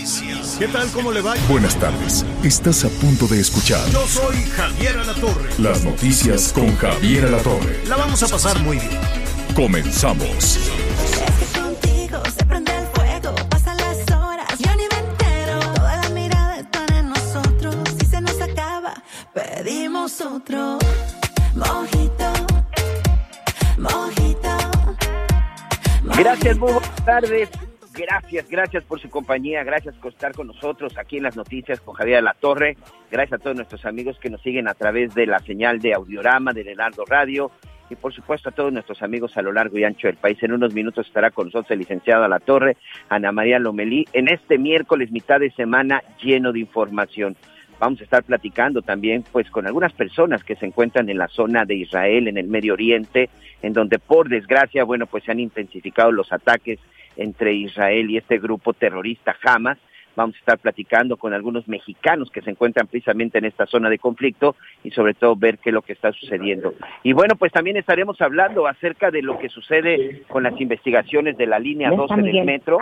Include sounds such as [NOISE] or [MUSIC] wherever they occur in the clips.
Noticias. ¿Qué tal? ¿Cómo le va? Buenas tardes. Estás a punto de escuchar Yo soy Javier Alatorre. las noticias con Javier Alatorre. La vamos a pasar muy bien. Comenzamos. Contigo se prende el fuego, pasan las horas, yo ni me entero. Toda la mirada están en nosotros. Si se nos acaba, pedimos otro. Mojito, mojito. Gracias, muy buenas tardes. Gracias, gracias por su compañía, gracias por estar con nosotros aquí en las noticias con Javier La Torre. Gracias a todos nuestros amigos que nos siguen a través de la señal de Audiorama, de Leonardo Radio y por supuesto a todos nuestros amigos a lo largo y ancho del país. En unos minutos estará con nosotros el licenciado La Torre, Ana María Lomelí, en este miércoles mitad de semana lleno de información. Vamos a estar platicando también pues con algunas personas que se encuentran en la zona de Israel, en el Medio Oriente, en donde por desgracia, bueno, pues se han intensificado los ataques entre Israel y este grupo terrorista Hamas. Vamos a estar platicando con algunos mexicanos que se encuentran precisamente en esta zona de conflicto y sobre todo ver qué es lo que está sucediendo. Y bueno, pues también estaremos hablando acerca de lo que sucede con las investigaciones de la línea 12 del metro.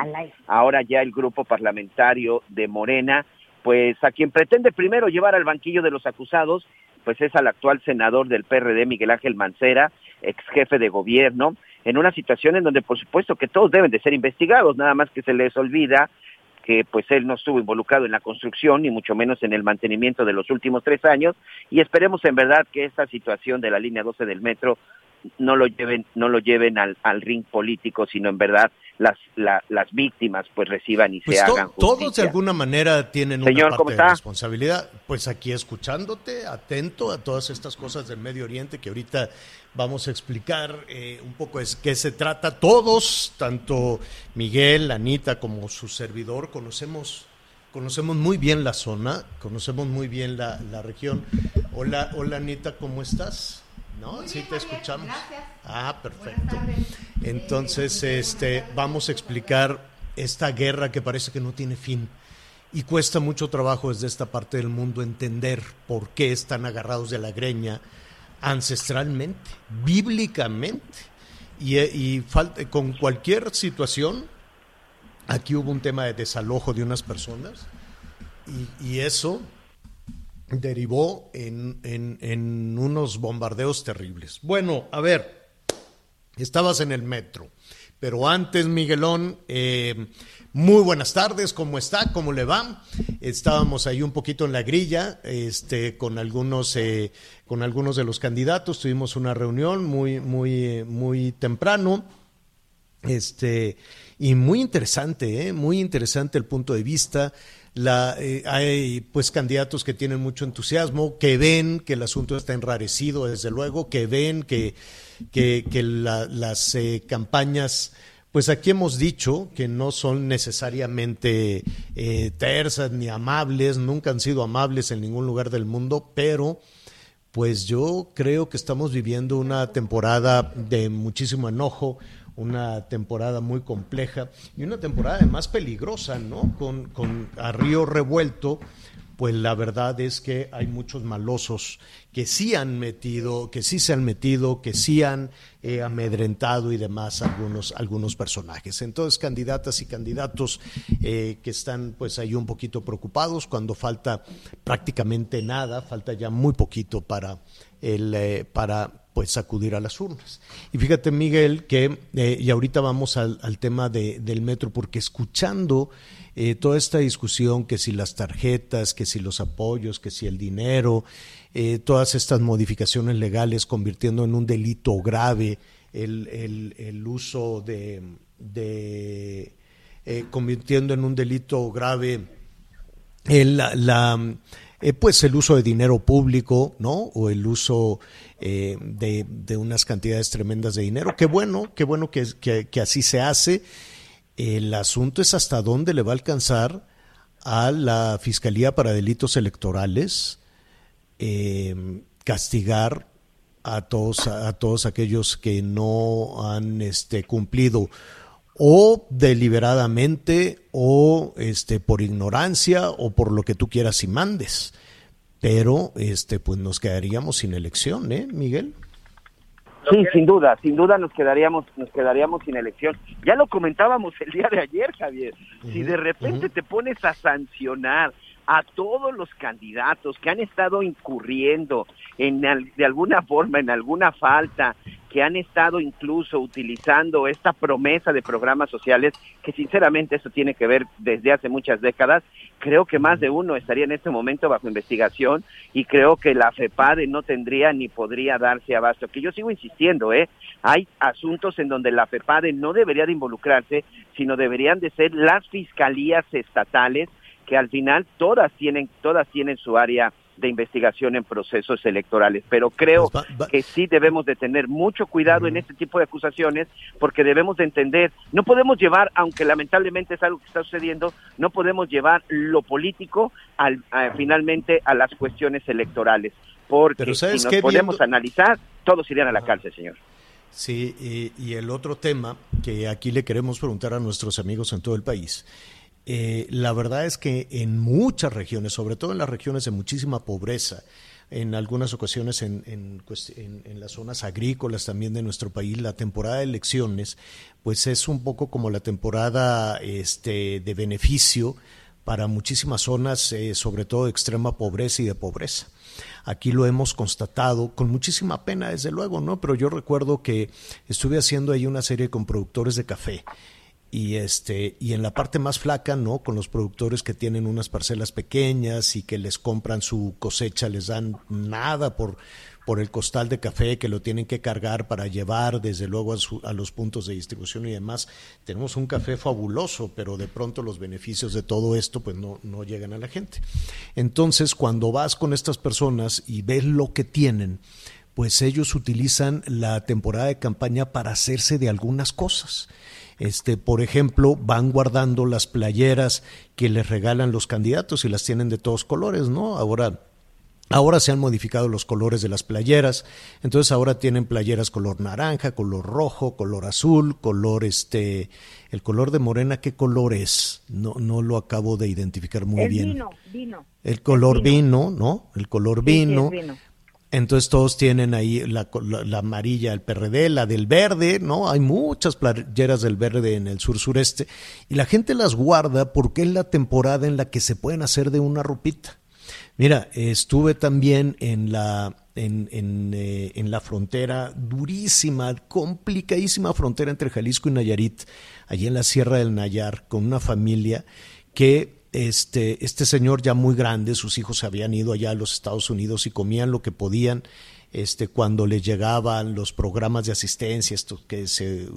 Ahora ya el grupo parlamentario de Morena, pues a quien pretende primero llevar al banquillo de los acusados, pues es al actual senador del PRD, Miguel Ángel Mancera, ex jefe de gobierno, en una situación en donde por supuesto que todos deben de ser investigados, nada más que se les olvida que pues él no estuvo involucrado en la construcción ni mucho menos en el mantenimiento de los últimos tres años y esperemos en verdad que esta situación de la línea 12 del metro no lo lleven no lo lleven al, al ring político sino en verdad las la- las víctimas pues reciban y Pues se hagan todos de alguna manera tienen Señor, una ¿cómo parte de responsabilidad. Pues aquí escuchándote, atento a todas estas cosas del Medio Oriente que ahorita vamos a explicar eh, un poco es qué se trata. Todos, tanto Miguel, Anita como su servidor, conocemos conocemos muy bien la zona, conocemos muy bien la, la región. Hola, hola Anita, ¿cómo estás? ¿No? sí te escuchamos. Ah, perfecto. Entonces, este, vamos a explicar esta guerra que parece que no tiene fin. Y cuesta mucho trabajo desde esta parte del mundo entender por qué están agarrados de la greña ancestralmente, bíblicamente. Y, eh, y falta- con cualquier situación, aquí hubo un tema de desalojo de unas personas y, y eso derivó en, en- en unos bombardeos terribles. Bueno, a ver, estabas en el metro, pero antes, Miguelón, eh, muy buenas tardes, ¿cómo está? ¿Cómo le va? Estábamos ahí un poquito en la grilla, este, con algunos, eh, con algunos de los candidatos, tuvimos una reunión muy, muy, eh, muy temprano. Este, y muy interesante, muy interesante el punto de vista. La, eh, hay pues candidatos que tienen mucho entusiasmo, que ven que el asunto está enrarecido, desde luego, que ven que, que, que la- las eh, campañas, pues aquí hemos dicho que no son necesariamente eh, tersas ni amables, nunca han sido amables en ningún lugar del mundo, pero pues yo creo que estamos viviendo una temporada de muchísimo enojo, una temporada muy compleja y una temporada además peligrosa, ¿no? Con, con revuelto, pues la verdad es que hay muchos malosos que sí han metido, que sí se han metido, que sí han eh, amedrentado y demás algunos, algunos personajes. Entonces, candidatas y candidatos eh, que están pues ahí un poquito preocupados cuando falta prácticamente nada, falta ya muy poquito para el eh, para pues acudir a las urnas. Y fíjate, Miguel, que, eh, y ahorita vamos al, al tema de, del metro, porque escuchando eh, toda esta discusión, que si las tarjetas, que si los apoyos, que si el dinero, todas estas modificaciones legales convirtiendo en un delito grave el, el- el uso de, de convirtiendo en un delito grave la, eh, pues el uso de dinero público, ¿no? O el uso eh, de, unas cantidades tremendas de dinero. Qué bueno, qué bueno que, que, que, así se hace. El asunto es hasta dónde le va a alcanzar a la Fiscalía para Delitos Electorales eh, castigar a todos, a todos aquellos que no han este, cumplido o deliberadamente o este por ignorancia o por lo que tú quieras y mandes. Pero este pues nos quedaríamos sin elección, ¿eh, Miguel? Sí, sin duda, sin duda nos quedaríamos nos quedaríamos sin elección. Ya lo comentábamos el día de ayer, Javier. Si de repente te pones a sancionar a todos los candidatos que han estado incurriendo en de alguna forma en alguna falta, que han estado incluso utilizando esta promesa de programas sociales, que sinceramente eso tiene que ver desde hace muchas décadas, creo que más de uno estaría en este momento bajo investigación y creo que la FEPADE no tendría ni podría darse abasto. Que yo sigo insistiendo, ¿eh? Hay asuntos en donde la FEPADE no debería de involucrarse, sino deberían de ser las fiscalías estatales que al final todas tienen, todas tienen su área de investigación en procesos electorales. Pero creo Pues que sí debemos de tener mucho cuidado en este tipo de acusaciones porque debemos de entender, no podemos llevar, aunque lamentablemente es algo que está sucediendo, no podemos llevar lo político al, a, finalmente a las cuestiones electorales. Porque Pero ¿sabes si nos podemos Viendo- analizar, todos irían a la cárcel, señor. Sí, y, y el otro tema que aquí le queremos preguntar a nuestros amigos en todo el país. Eh, la verdad es que en muchas regiones, sobre todo en las regiones de muchísima pobreza, en algunas ocasiones en, las zonas agrícolas también de nuestro país, la temporada de elecciones, pues es un poco como la temporada este, de beneficio para muchísimas zonas, eh, sobre todo de extrema pobreza y de pobreza. Aquí lo hemos constatado con muchísima pena, desde luego, ¿no? Pero yo recuerdo que estuve haciendo ahí una serie con productores de café y este y en la parte más flaca no con los productores que tienen unas parcelas pequeñas y que les compran su cosecha les dan nada por por el costal de café que lo tienen que cargar para llevar desde luego a, su- a los puntos de distribución y demás. Tenemos un café fabuloso pero de pronto los beneficios de todo esto pues no no llegan a la gente. Entonces cuando vas con estas personas y ves lo que tienen pues ellos utilizan la temporada de campaña para hacerse de algunas cosas. Este, por ejemplo, van guardando las playeras que les regalan los candidatos y las tienen de todos colores, ¿no? Ahora Ahora se han modificado los colores de las playeras, entonces ahora tienen playeras color naranja, color rojo, color azul, color este, el color de morena, ¿qué color es? No, no lo acabo de identificar muy es bien. vino, vino. El color vino, ¿no? El color Sí, sí, es vino. Entonces todos tienen ahí la, la- la amarilla del PRD, la del verde, ¿no? Hay muchas playeras del verde en el sur sureste y la gente las guarda porque es la temporada en la que se pueden hacer de una ropita. Mira, estuve también en la en, en, eh, en la frontera durísima, complicadísima frontera entre Jalisco y Nayarit, allí en la Sierra del Nayar, con una familia que este, este señor ya muy grande, sus hijos se habían ido allá a los Estados Unidos y comían lo que podían este, cuando les llegaban los programas de asistencia, estos que se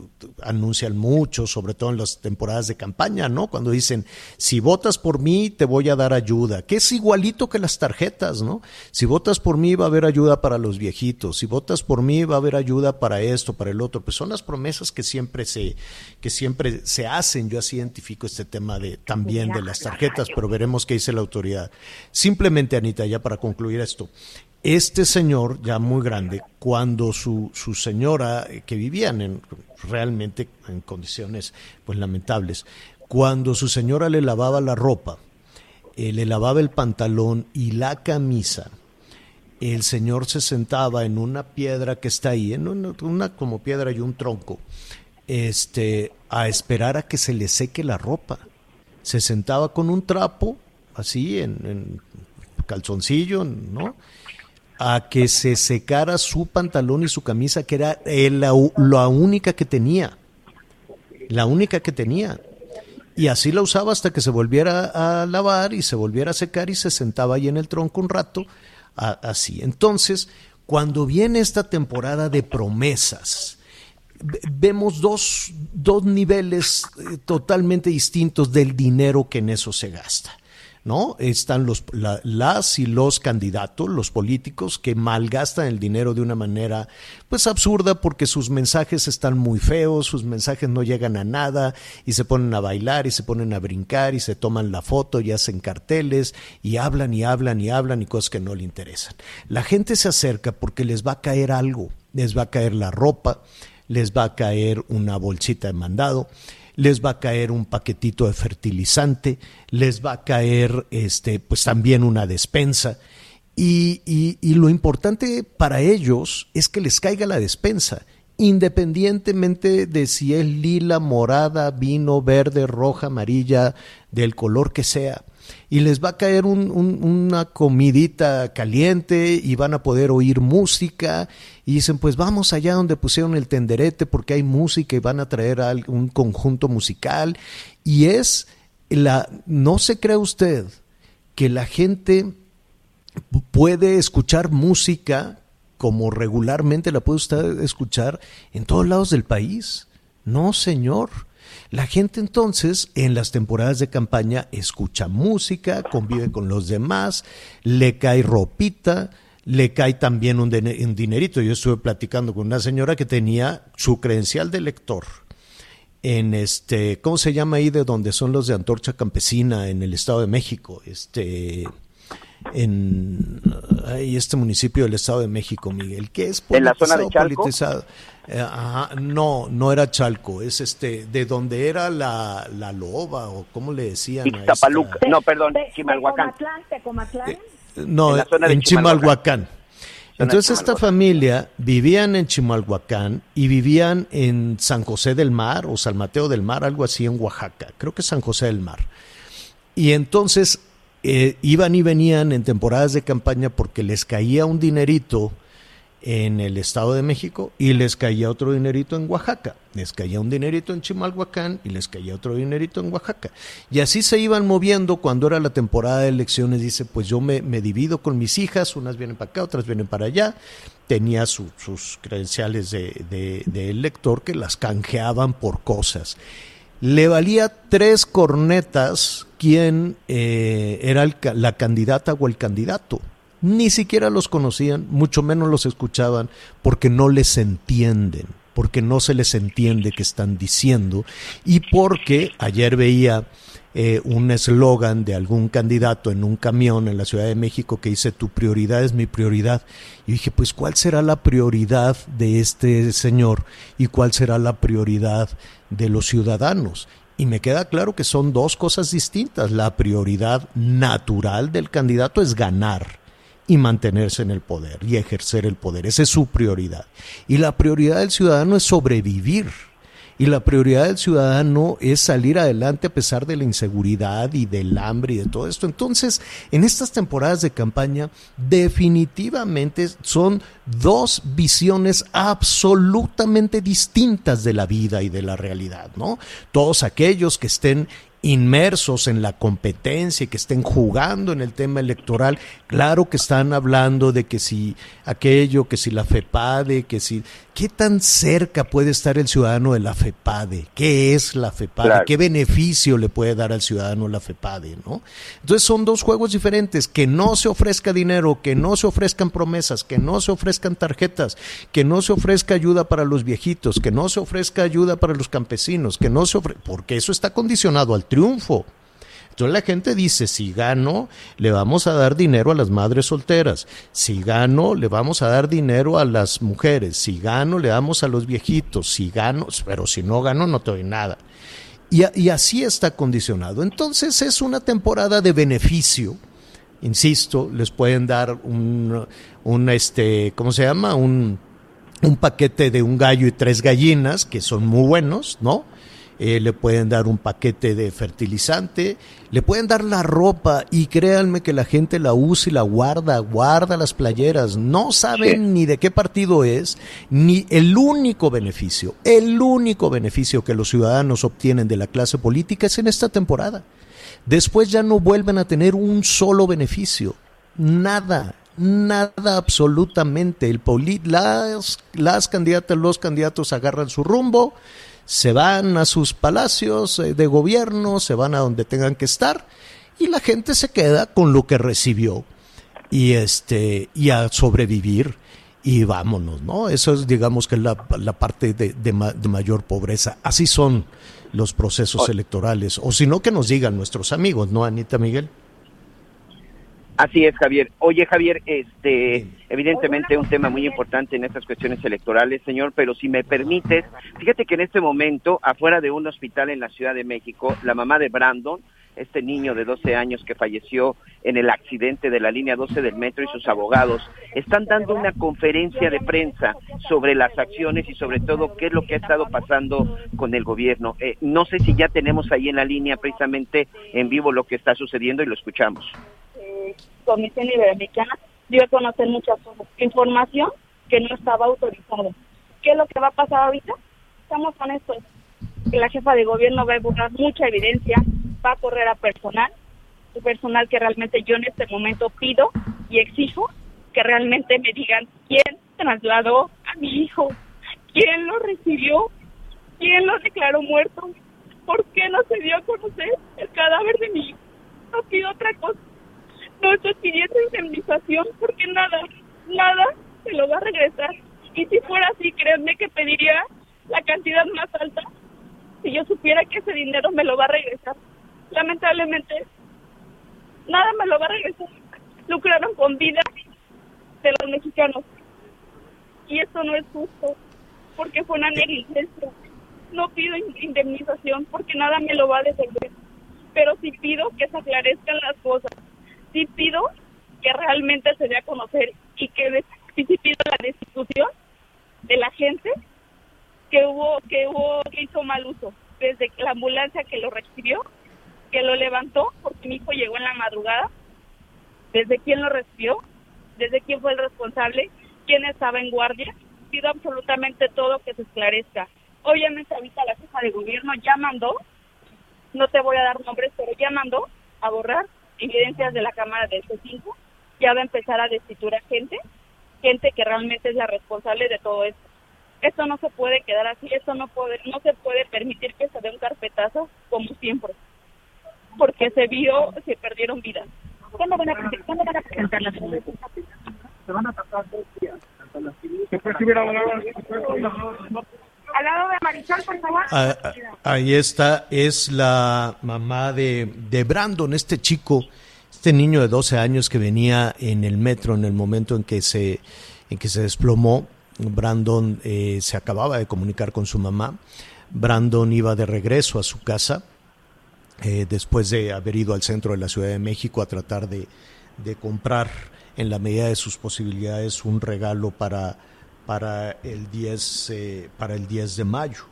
anuncian mucho, sobre todo en las temporadas de campaña, ¿no? Cuando dicen, si votas por mí, te voy a dar ayuda, que es igualito que las tarjetas, ¿no? Si votas por mí, va a haber ayuda para los viejitos, si votas por mí, va a haber ayuda para esto, para el otro, pues son las promesas que siempre se, que siempre se hacen. Yo así identifico este tema de también de las tarjetas, pero veremos qué dice la autoridad. Simplemente, Anita, ya para concluir esto, este señor, ya muy grande, cuando su, su señora, eh, que vivían en, realmente en condiciones pues lamentables, cuando su señora le lavaba la ropa, eh, le lavaba el pantalón y la camisa, el señor se sentaba en una piedra que está ahí, en una, como piedra y un tronco, este, a esperar a que se le seque la ropa. Se sentaba con un trapo, así, en, en calzoncillo, ¿no? A que se secara su pantalón y su camisa, que era la, única que tenía. La única que tenía. Y así la usaba hasta que se volviera a lavar y se volviera a secar y se sentaba ahí en el tronco un rato, así. Entonces, cuando viene esta temporada de promesas, ve- vemos dos, dos niveles eh, totalmente distintos del dinero que en eso se gasta. ¿No? Están los, las y los candidatos, los políticos, que malgastan el dinero de una manera, pues, absurda porque sus mensajes están muy feos, sus mensajes no llegan a nada y se ponen a bailar y se ponen a brincar y se toman la foto y hacen carteles y hablan y hablan y hablan y cosas que no le interesan. La gente se acerca porque les va a caer algo, les va a caer la ropa, les va a caer una bolsita de mandado, les va a caer un paquetito de fertilizante, les va a caer este, pues también una despensa. Y, y, lo importante para ellos es que les caiga la despensa, independientemente de si es lila, morada, vino, verde, roja, amarilla, del color que sea y les va a caer una comidita caliente y van a poder oír música y dicen pues vamos allá donde pusieron el tenderete porque hay música y van a traer un conjunto musical y es la no se cree usted que la gente puede escuchar música como regularmente la puede usted escuchar en todos lados del país. No, señor. La gente entonces en las temporadas de campaña escucha música, convive con los demás, le cae ropita, le cae también un, dinerito. Yo estuve platicando con una señora que tenía su credencial de lector en este, ¿cómo se llama ahí de donde son los de Antorcha Campesina en el Estado de México? Este, en este municipio del Estado de México, Miguel, que es en la zona de Chalco. Eh, no, no era Chalco, es este de donde era la, la loba o cómo le decían. no, perdón, Chimalhuacán. Eh, no, en, Chimalhuacán. Entonces esta familia vivían en Chimalhuacán y vivían en San José del Mar o San Mateo del Mar, algo así en Oaxaca, creo que San José del Mar. Y entonces eh, iban y venían en temporadas de campaña porque les caía un dinerito en el Estado de México y les caía otro dinerito en Oaxaca. Les caía un dinerito en Chimalhuacán y les caía otro dinerito en Oaxaca. Y así se iban moviendo cuando era la temporada de elecciones. Dice, pues yo me, divido con mis hijas, unas vienen para acá, otras vienen para allá. Tenía sus credenciales de, elector que las canjeaban por cosas. Le valía tres cornetas quién eh, era la candidata o el candidato. Ni siquiera los conocían, mucho menos los escuchaban, porque no les entienden, porque no se les entiende qué están diciendo y porque ayer veía eh, un eslogan de algún candidato en un camión en la Ciudad de México que dice tu prioridad es mi prioridad. Y dije, pues ¿cuál será la prioridad de este señor y cuál será la prioridad de los ciudadanos? Y me queda claro que son dos cosas distintas. La prioridad natural del candidato es ganar y mantenerse en el poder y ejercer el poder. Esa es su prioridad. Y la prioridad del ciudadano es sobrevivir y la prioridad del ciudadano es salir adelante a pesar de la inseguridad y del hambre y de todo esto. Entonces, en estas temporadas de campaña, definitivamente son dos visiones absolutamente distintas de la vida y de la realidad, ¿no? Todos aquellos que estén inmersos en la competencia y que estén jugando en el tema electoral, claro que están hablando de que si aquello, que si la FEPADE, que si ¿Qué tan cerca puede estar el ciudadano de la FEPADE? ¿Qué es la FEPADE? ¿Qué beneficio le puede dar al ciudadano la FEPADE? ¿no? Entonces son dos juegos diferentes, que no se ofrezca dinero, que no se ofrezcan promesas, que no se ofrezcan tarjetas, que no se ofrezca ayuda para los viejitos, que no se ofrezca ayuda para los campesinos, que no se ofrezca, porque eso está condicionado al triunfo. La gente dice, si gano, le vamos a dar dinero a las madres solteras, si gano, le vamos a dar dinero a las mujeres, si gano, le damos a los viejitos, si gano, pero si no gano, no te doy nada. Y, así está condicionado. Entonces es una temporada de beneficio. Insisto, les pueden dar un, un este, ¿cómo se llama? Un, un paquete de un gallo y tres gallinas, que son muy buenos, ¿no? Eh, le pueden dar un paquete de fertilizante, le pueden dar la ropa y créanme que la gente la usa y la guarda, guarda las playeras, no saben ni de qué partido es, ni el único beneficio, el único beneficio que los ciudadanos obtienen de la clase política es en esta temporada. Después ya no vuelven a tener un solo beneficio, nada, nada absolutamente. El las, las candidatas, los candidatos agarran su rumbo, se van a sus palacios eh, de gobierno, se van a donde tengan que estar y la gente se queda con lo que recibió y este y a sobrevivir y vámonos, ¿no? Eso es, digamos, que la, la parte de, de, de, mayor pobreza. Así son los procesos electorales. O si no, que nos digan nuestros amigos, ¿no, Anita Miguel? Así es, Javier. Oye, Javier, este, evidentemente un tema muy importante en estas cuestiones electorales, señor, pero si me permites, fíjate que en este momento, afuera de un hospital en la Ciudad de México, la mamá de Brandon, este niño de 12 años que falleció en el accidente de la línea 12 del metro y sus abogados están dando una conferencia de prensa sobre las acciones y sobre todo qué es lo que ha estado pasando con el gobierno. Eh, no sé si ya tenemos ahí en la línea precisamente en vivo lo que está sucediendo y lo escuchamos. Eh, Comisión Iberoamericana dio a conocer mucha información que no estaba autorizada. ¿Qué es lo que va a pasar ahorita? Estamos con esto. Que la jefa de gobierno va a borrar mucha evidencia, va a correr a personal, personal que realmente yo en este momento pido y exijo que realmente me digan quién trasladó a mi hijo, quién lo recibió, quién lo declaró muerto, por qué no se dio a conocer el cadáver de mi hijo. No pido otra cosa. No estoy pidiendo indemnización porque nada, nada se lo va a regresar. Y si fuera así, créanme que pediría la cantidad más alta si yo supiera que ese dinero me lo va a regresar. Lamentablemente, nada me lo va a regresar. Lucraron con vida de los mexicanos. Y esto no es justo, porque fue una negligencia. No pido indemnización porque nada me lo va a devolver. Pero sí pido que se aclarezcan las cosas. Sí pido que realmente se dé a conocer y que sí pido la destitución de la gente que hubo que hubo que hizo mal uso desde la ambulancia que lo recibió que lo levantó porque mi hijo llegó en la madrugada. Desde quién lo recibió desde quién fue el responsable quién estaba en guardia pido absolutamente todo que se esclarezca. Obviamente ahorita la jefa de gobierno ya mandó no te voy a dar nombres pero ya mandó a borrar evidencias de la cámara del C5 ya va a empezar a destituir a gente gente que realmente es la responsable de todo esto. Esto no se puede quedar así, esto no puede, no se puede permitir que se dé un carpetazo como siempre, porque se vio, se perdieron vidas. ¿Cuándo van a, ¿cuándo van a presentar las Se van a pasar dos días. Al lado de Marisol, por favor. Ah, ah, ahí está, es la mamá de, de Brandon, este chico, este niño de 12 años que venía en el metro en el momento en que se, en que se desplomó Brandon eh, se acababa de comunicar con su mamá. Brandon iba de regreso a su casa eh, después de haber ido al centro de la Ciudad de México a tratar de, de comprar en la medida de sus posibilidades un regalo para, para, el 10, eh, para el 10 de mayo.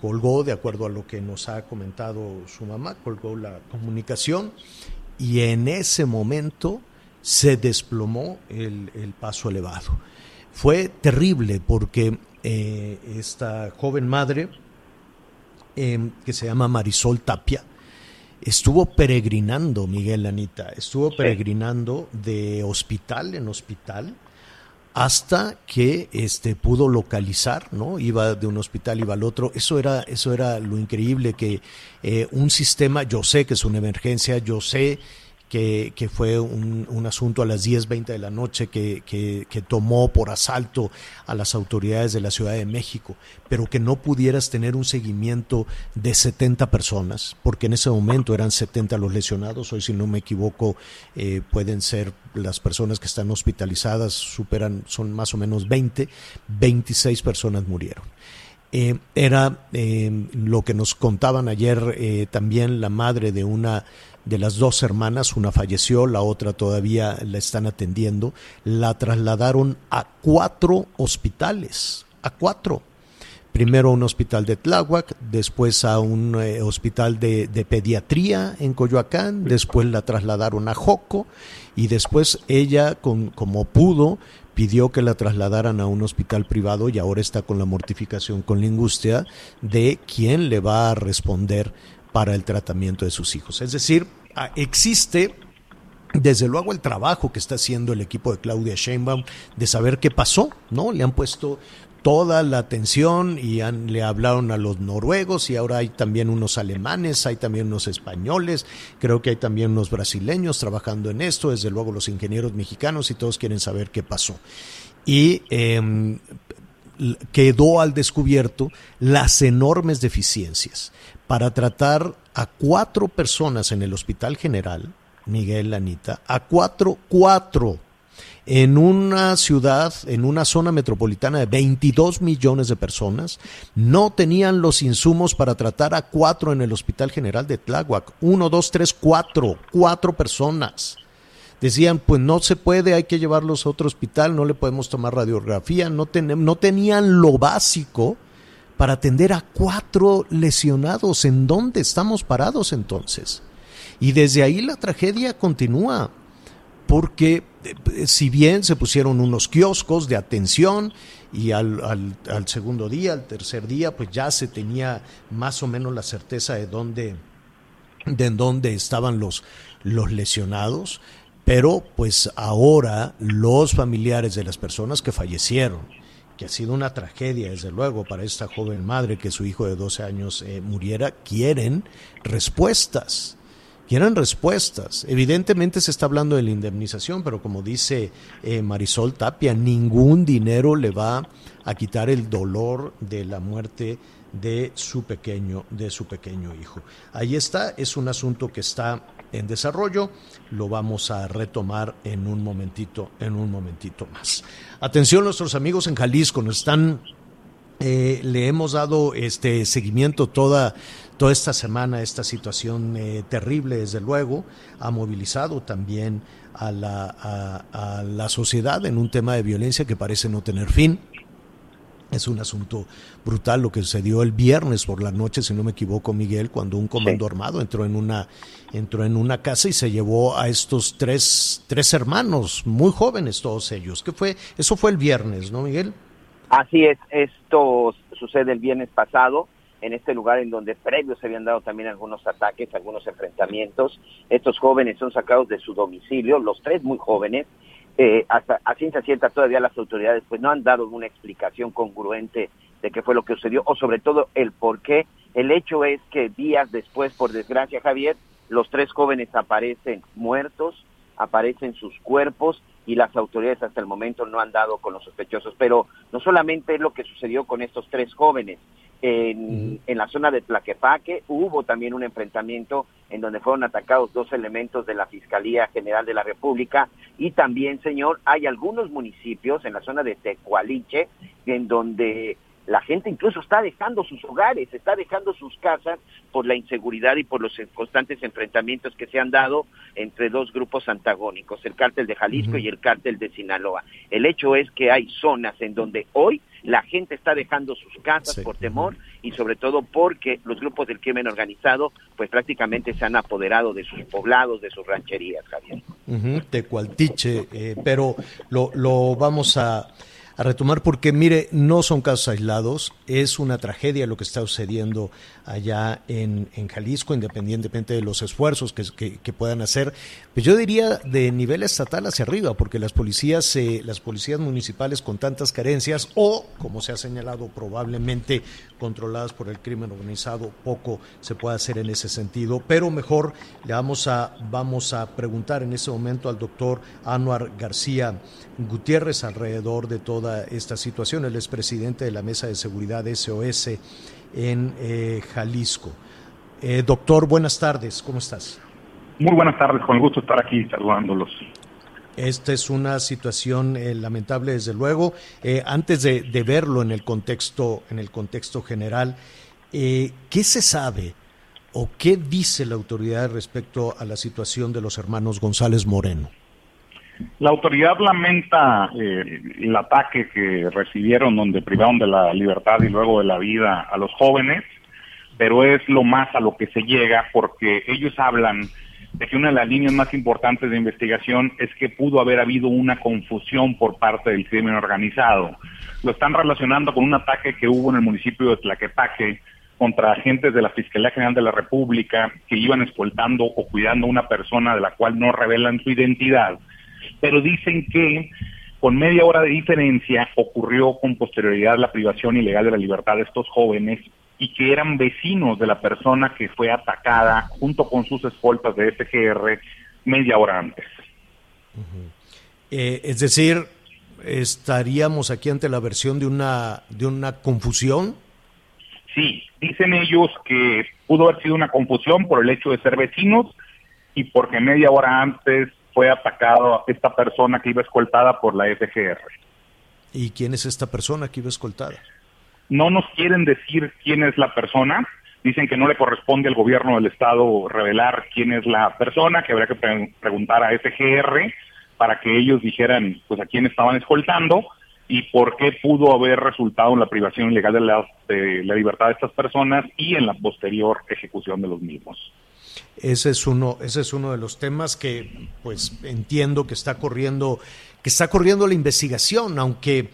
Colgó, de acuerdo a lo que nos ha comentado su mamá, colgó la comunicación y en ese momento se desplomó el, el paso elevado. Fue terrible porque eh, esta joven madre, eh, que se llama Marisol Tapia, estuvo peregrinando, Miguel Anita, estuvo peregrinando de hospital en hospital hasta que este pudo localizar, ¿no? Iba de un hospital, iba al otro. Eso era, eso era lo increíble que eh, un sistema, yo sé que es una emergencia, yo sé que, fue un, un, asunto a las 10, 20 de la noche que, tomó por asalto a las autoridades de la Ciudad de México, pero que no pudieras tener un seguimiento de 70 personas, porque en ese momento eran 70 los lesionados, hoy si no me equivoco eh, pueden ser las personas que están hospitalizadas, superan, son más o menos 20, 26 personas murieron. Eh, era eh, lo que nos contaban ayer también la madre de una de las dos hermanas, una falleció, la otra todavía la están atendiendo, la trasladaron a cuatro hospitales, a cuatro. Primero a un hospital de Tláhuac, después a un eh, hospital de, de, pediatría en Coyoacán, después la trasladaron a Joco y después ella, con, como pudo, pidió que la trasladaran a un hospital privado y ahora está con la mortificación, con la angustia de quién le va a responder para el tratamiento de sus hijos. Es decir, existe desde luego el trabajo que está haciendo el equipo de Claudia Sheinbaum de saber qué pasó, ¿no? Le han puesto toda la atención y le hablaron a los noruegos y ahora hay también unos alemanes, hay también unos españoles, creo que hay también unos brasileños trabajando en esto, desde luego los ingenieros mexicanos y todos quieren saber qué pasó. Y em, quedó al descubierto las enormes deficiencias para tratar a cuatro personas en el Hospital General, Miguel Anita, a cuatro, cuatro en una ciudad, en una zona metropolitana de 22 millones de personas, no tenían los insumos para tratar a cuatro en el Hospital General de Tláhuac. Uno, dos, tres, cuatro, cuatro personas. Decían, pues no se puede, hay que llevarlos a otro hospital, no le podemos tomar radiografía, no, no tenían lo básico para atender a cuatro lesionados. ¿En dónde estamos parados entonces? Y desde ahí la tragedia continúa porque eh, si bien se pusieron unos kioscos de atención y al, segundo día, al tercer día, pues ya se tenía más o menos la certeza de dónde, de dónde estaban los, los lesionados, pero pues ahora los familiares de las personas que fallecieron, que ha sido una tragedia, desde luego, para esta joven madre que su hijo de 12 años eh, muriera, quieren respuestas quieren respuestas. Evidentemente se está hablando de la indemnización, pero como dice eh, Marisol Tapia, ningún dinero le va a quitar el dolor de la muerte de su pequeño, de su pequeño hijo. Ahí está, es un asunto que está en desarrollo, lo vamos a retomar en un momentito, en un momentito más. Atención nuestros amigos en Jalisco, nos están eh, le hemos dado este seguimiento toda toda esta semana esta situación eh, terrible, desde luego, ha movilizado también a la, a, la sociedad en un tema de violencia que parece no tener fin. Es un asunto brutal lo que sucedió el viernes por la noche, si no me equivoco, Miguel, cuando un comando armado entró en una entró en una casa y se llevó a estos tres tres hermanos, muy jóvenes todos ellos. ¿Qué fue? Eso fue el viernes, ¿no, Miguel? Así es. Esto sucede el viernes pasado en este lugar en donde previos se habían dado también algunos ataques, algunos enfrentamientos. Estos jóvenes son sacados de su domicilio, los tres muy jóvenes. Eh, hasta a ciencia cierta todavía las autoridades pues no han dado una explicación congruente de qué fue lo que sucedió o sobre todo el por qué. El hecho es que días después, por desgracia Javier, los tres jóvenes aparecen muertos, aparecen sus cuerpos y las autoridades hasta el momento no han dado con los sospechosos. Pero no solamente es lo que sucedió con estos tres jóvenes, en, en, la zona de Tlaquepaque. Hubo también un enfrentamiento en donde fueron atacados dos elementos de la Fiscalía General de la República. Y también, señor, hay algunos municipios en la zona de Tecualiche en donde la gente incluso está dejando sus hogares, está dejando sus casas por la inseguridad y por los constantes enfrentamientos que se han dado entre dos grupos antagónicos, el cártel de Jalisco y el cártel de Sinaloa. El hecho es que hay zonas en donde hoy la gente está dejando sus casas por temor y sobre todo porque los grupos del crimen organizado pues prácticamente se han apoderado de sus poblados, de sus rancherías, Javier. Tecualtiche, eh, pero lo, lo vamos a a retomar porque, mire, no son casos aislados, es una tragedia lo que está sucediendo allá en, en Jalisco, independientemente de los esfuerzos que, que, puedan hacer. Pues yo diría de nivel estatal hacia arriba, porque las policías, eh, las policías municipales con tantas carencias o, como se ha señalado, probablemente controladas por el crimen organizado, poco se puede hacer en ese sentido. Pero mejor le vamos a, vamos a preguntar en este momento al doctor Anuar García Gutiérrez alrededor de toda esta situación. Él es presidente de la Mesa de Seguridad SOS en eh, Jalisco. Eh, doctor, buenas tardes, ¿cómo estás? Muy buenas tardes, con el gusto de estar aquí saludándolos. Esta es una situación eh, lamentable, desde luego. antes de, de, verlo en el contexto, en el contexto general, ¿qué se sabe o qué dice la autoridad respecto a la situación de los hermanos González Moreno? La autoridad lamenta eh, el ataque que recibieron donde privaron de la libertad y luego de la vida a los jóvenes, pero es lo más a lo que se llega porque ellos hablan de que una de las líneas más importantes de investigación es que pudo haber habido una confusión por parte del crimen organizado. Lo están relacionando con un ataque que hubo en el municipio de Tlaquepaque contra agentes de la Fiscalía General de la República que iban escoltando o cuidando a una persona de la cual no revelan su identidad pero dicen que Con media hora de diferencia ocurrió con posterioridad la privación ilegal de la libertad de estos jóvenes y que eran vecinos de la persona que fue atacada junto con sus escoltas de FGR media hora antes. Eh, es decir, estaríamos aquí ante la versión de una de una confusión. Sí, dicen ellos que pudo haber sido una confusión por el hecho de ser vecinos y porque media hora antes fue atacado esta persona que iba escoltada por la FGR. ¿Y quién es esta persona que iba escoltada? No nos quieren decir quién es la persona, dicen que no le corresponde al gobierno del estado revelar quién es la persona, que habría que pre preguntar a FGR para que ellos dijeran pues a quién estaban escoltando y por qué pudo haber resultado en la privación ilegal de la, de la libertad de estas personas y en la posterior ejecución de los mismos. Ese es uno, ese es uno de los temas que, pues, entiendo que está corriendo, que está corriendo la investigación, aunque,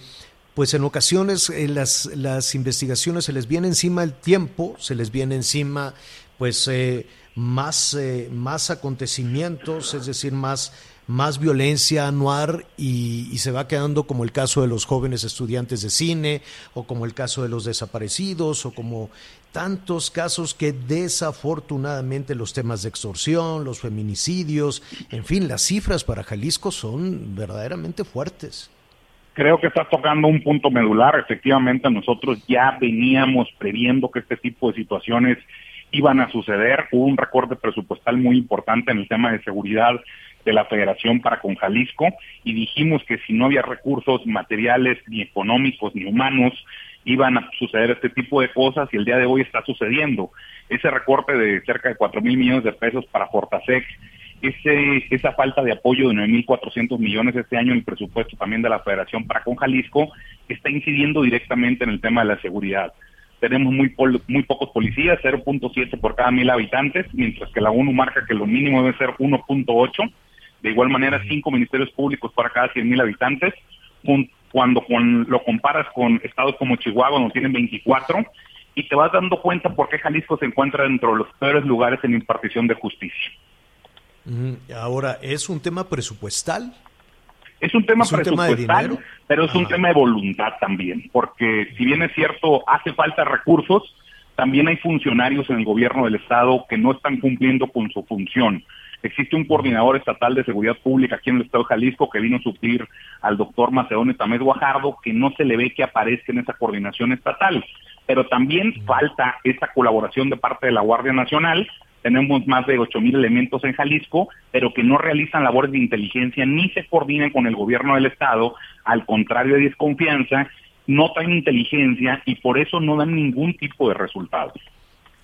pues, en ocasiones eh, las, las investigaciones se les viene encima el tiempo, se les viene encima, pues, eh, más, eh, más acontecimientos, es decir, más más violencia anual y, y, se va quedando como el caso de los jóvenes estudiantes de cine o como el caso de los desaparecidos o como tantos casos que desafortunadamente los temas de extorsión, los feminicidios, en fin, las cifras para Jalisco son verdaderamente fuertes. Creo que estás tocando un punto medular. Efectivamente, nosotros ya veníamos previendo que este tipo de situaciones iban a suceder. Hubo un recorte presupuestal muy importante en el tema de seguridad de la federación para con Jalisco y dijimos que si no había recursos materiales, ni económicos, ni humanos, iban a suceder este tipo de cosas y el día de hoy está sucediendo. Ese recorte de cerca de 4 mil millones de pesos para Fortasec, ese, esa falta de apoyo de 9.400 millones este año en el presupuesto también de la Federación para con Jalisco, está incidiendo directamente en el tema de la seguridad. Tenemos muy, muy pocos policías, 0.7 por cada mil habitantes, mientras que la ONU marca que lo mínimo debe ser 1.8 de igual manera, cinco ministerios públicos para cada 100 mil habitantes. Cuando lo comparas con estados como Chihuahua, donde tienen 24, y te vas dando cuenta por qué Jalisco se encuentra dentro de los peores lugares en impartición de justicia. Ahora, ¿es un tema presupuestal? Es un tema presupuestal, pero es un tema de voluntad también, porque si bien es cierto, hace falta recursos, también hay funcionarios en el gobierno del Estado que no están cumpliendo con su función. Existe un coordinador estatal de seguridad pública aquí en el estado de Jalisco que vino a suplir al doctor Macedonio Tamés Guajardo, que no se le ve que aparezca en esa coordinación estatal. Pero también falta esa colaboración de parte de la Guardia Nacional. Tenemos más de ocho mil elementos en Jalisco, pero que no realizan labores de inteligencia ni se coordinan con el gobierno del estado. Al contrario de desconfianza, no traen inteligencia y por eso no dan ningún tipo de resultados.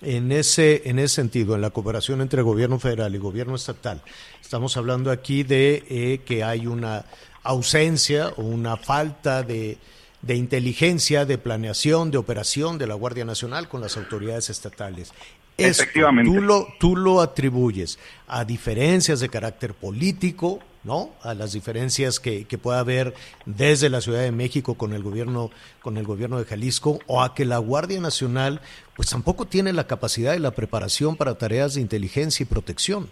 En ese, en ese sentido, en la cooperación entre gobierno federal y gobierno estatal, estamos hablando aquí de eh, que hay una ausencia o una falta de, de inteligencia, de planeación, de operación de la Guardia Nacional con las autoridades estatales. Efectivamente. Tú lo, tú lo atribuyes a diferencias de carácter político, ¿no? A las diferencias que, que pueda haber desde la Ciudad de México con el gobierno, con el gobierno de Jalisco, o a que la Guardia Nacional, pues tampoco tiene la capacidad y la preparación para tareas de inteligencia y protección.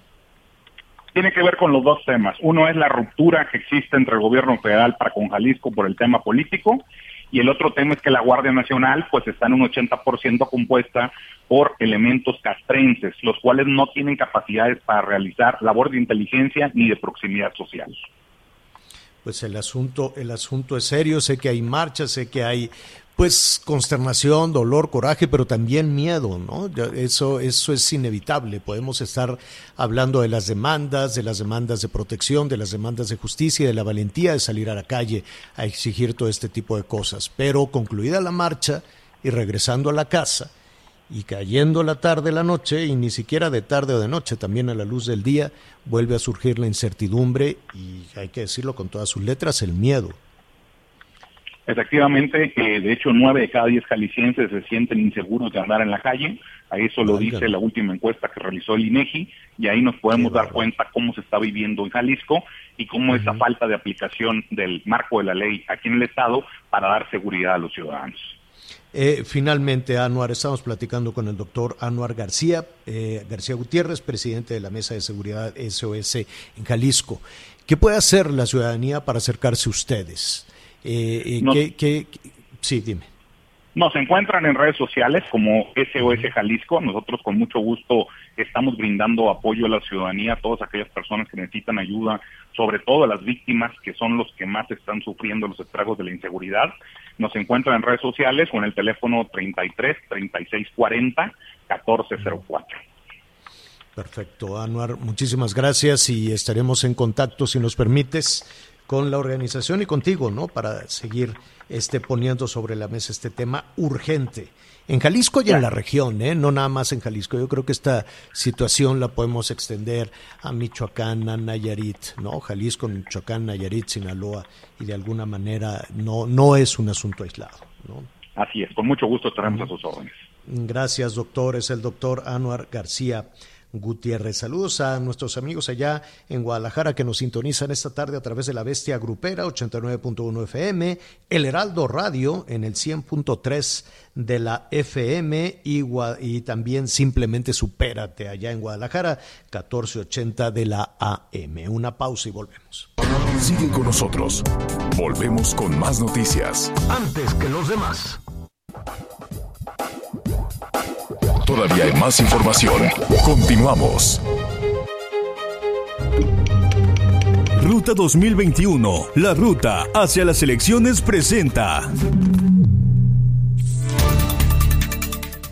Tiene que ver con los dos temas. Uno es la ruptura que existe entre el gobierno federal para con Jalisco por el tema político y el otro tema es que la Guardia Nacional pues está en un 80% compuesta por elementos castrenses, los cuales no tienen capacidades para realizar labor de inteligencia ni de proximidad social. Pues el asunto, el asunto es serio, sé que hay marchas, sé que hay pues consternación, dolor, coraje, pero también miedo, ¿no? Eso, eso es inevitable. Podemos estar hablando de las demandas, de las demandas de protección, de las demandas de justicia, de la valentía de salir a la calle a exigir todo este tipo de cosas. Pero concluida la marcha y regresando a la casa y cayendo la tarde, la noche, y ni siquiera de tarde o de noche, también a la luz del día, vuelve a surgir la incertidumbre y hay que decirlo con todas sus letras, el miedo. Efectivamente, eh, de hecho, nueve de cada diez jaliscienses se sienten inseguros de andar en la calle. A eso lo dice la última encuesta que realizó el INEGI, y ahí nos podemos dar cuenta cómo se está viviendo en Jalisco y cómo esa falta de aplicación del marco de la ley aquí en el Estado para dar seguridad a los ciudadanos. Eh, finalmente, Anuar, estamos platicando con el doctor Anuar García, eh, García Gutiérrez, presidente de la Mesa de Seguridad SOS en Jalisco. ¿Qué puede hacer la ciudadanía para acercarse a ustedes? Eh, ¿qué, sí, dime. Nos encuentran en redes sociales como SOS Jalisco. Nosotros con mucho gusto estamos brindando apoyo a la ciudadanía, a todas aquellas personas que necesitan ayuda, sobre todo a las víctimas que son los que más están sufriendo los estragos de la inseguridad. Nos encuentran en redes sociales o en el teléfono 33 36 40 1404. Perfecto, Anuar, muchísimas gracias y estaremos en contacto, si nos permites, con la organización y contigo, ¿no? Para seguir este, poniendo sobre la mesa este tema urgente. En Jalisco y en la región, ¿eh? no nada más en Jalisco. Yo creo que esta situación la podemos extender a Michoacán, a Nayarit, ¿no? Jalisco, Michoacán, Nayarit, Sinaloa, y de alguna manera no, no es un asunto aislado, ¿no? Así es, con mucho gusto estaremos a sus órdenes. Gracias, doctor. Es el doctor Anuar García. Gutiérrez. Saludos a nuestros amigos allá en Guadalajara que nos sintonizan esta tarde a través de la Bestia Grupera 89.1 FM, El Heraldo Radio en el 100.3 de la FM y, y, también simplemente supérate allá en Guadalajara 1480 de la AM. Una pausa y volvemos. Siguen con nosotros. Volvemos con más noticias. Antes que los demás. Todavía hay más información. Continuamos. Ruta 2021, la ruta hacia las elecciones presenta.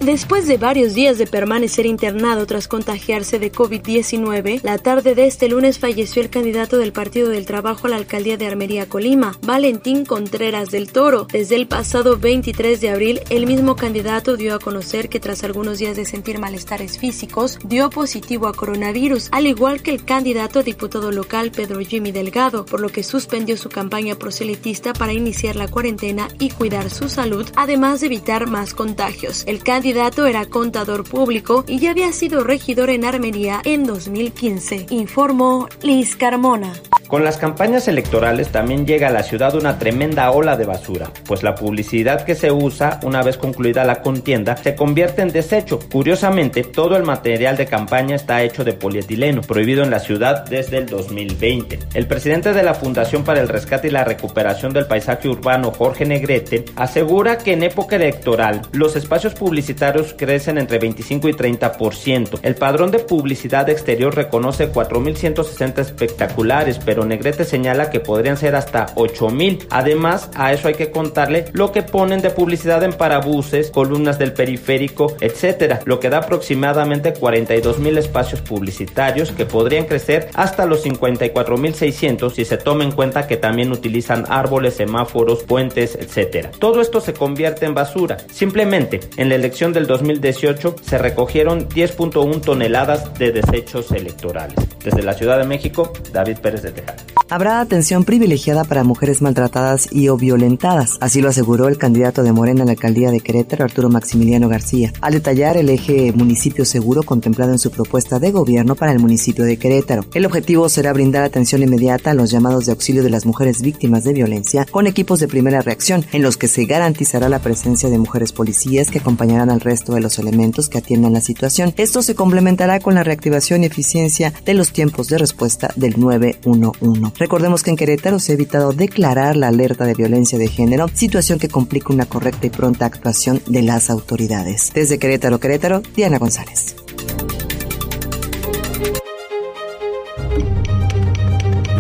Después de varios días de permanecer internado tras contagiarse de COVID-19, la tarde de este lunes falleció el candidato del Partido del Trabajo a la alcaldía de Armería, Colima, Valentín Contreras del Toro. Desde el pasado 23 de abril, el mismo candidato dio a conocer que tras algunos días de sentir malestares físicos, dio positivo a coronavirus, al igual que el candidato a diputado local Pedro Jimmy Delgado, por lo que suspendió su campaña proselitista para iniciar la cuarentena y cuidar su salud, además de evitar más contagios. El candidato candidato era contador público y ya había sido regidor en Armería en 2015, informó Liz Carmona. Con las campañas electorales también llega a la ciudad una tremenda ola de basura, pues la publicidad que se usa una vez concluida la contienda se convierte en desecho. Curiosamente, todo el material de campaña está hecho de polietileno, prohibido en la ciudad desde el 2020. El presidente de la Fundación para el Rescate y la Recuperación del Paisaje Urbano, Jorge Negrete, asegura que en época electoral los espacios publicitarios crecen entre 25 y 30%. El padrón de publicidad exterior reconoce 4.160 espectaculares, pero Negrete señala que podrían ser hasta 8000. Además, a eso hay que contarle lo que ponen de publicidad en parabuses, columnas del periférico, etcétera, lo que da aproximadamente 42 mil espacios publicitarios que podrían crecer hasta los 54.600 si se toma en cuenta que también utilizan árboles, semáforos, puentes, etcétera. Todo esto se convierte en basura. Simplemente, en la elección del 2018 se recogieron 10.1 toneladas de desechos electorales. Desde la Ciudad de México, David Pérez de Tejada. Habrá atención privilegiada para mujeres maltratadas y o violentadas, así lo aseguró el candidato de Morena a la alcaldía de Querétaro, Arturo Maximiliano García, al detallar el eje municipio seguro contemplado en su propuesta de gobierno para el municipio de Querétaro. El objetivo será brindar atención inmediata a los llamados de auxilio de las mujeres víctimas de violencia con equipos de primera reacción, en los que se garantizará la presencia de mujeres policías que acompañarán al resto de los elementos que atiendan la situación. Esto se complementará con la reactivación y eficiencia de los tiempos de respuesta del 911. Recordemos que en Querétaro se ha evitado declarar la alerta de violencia de género, situación que complica una correcta y pronta actuación de las autoridades. Desde Querétaro, Querétaro, Diana González.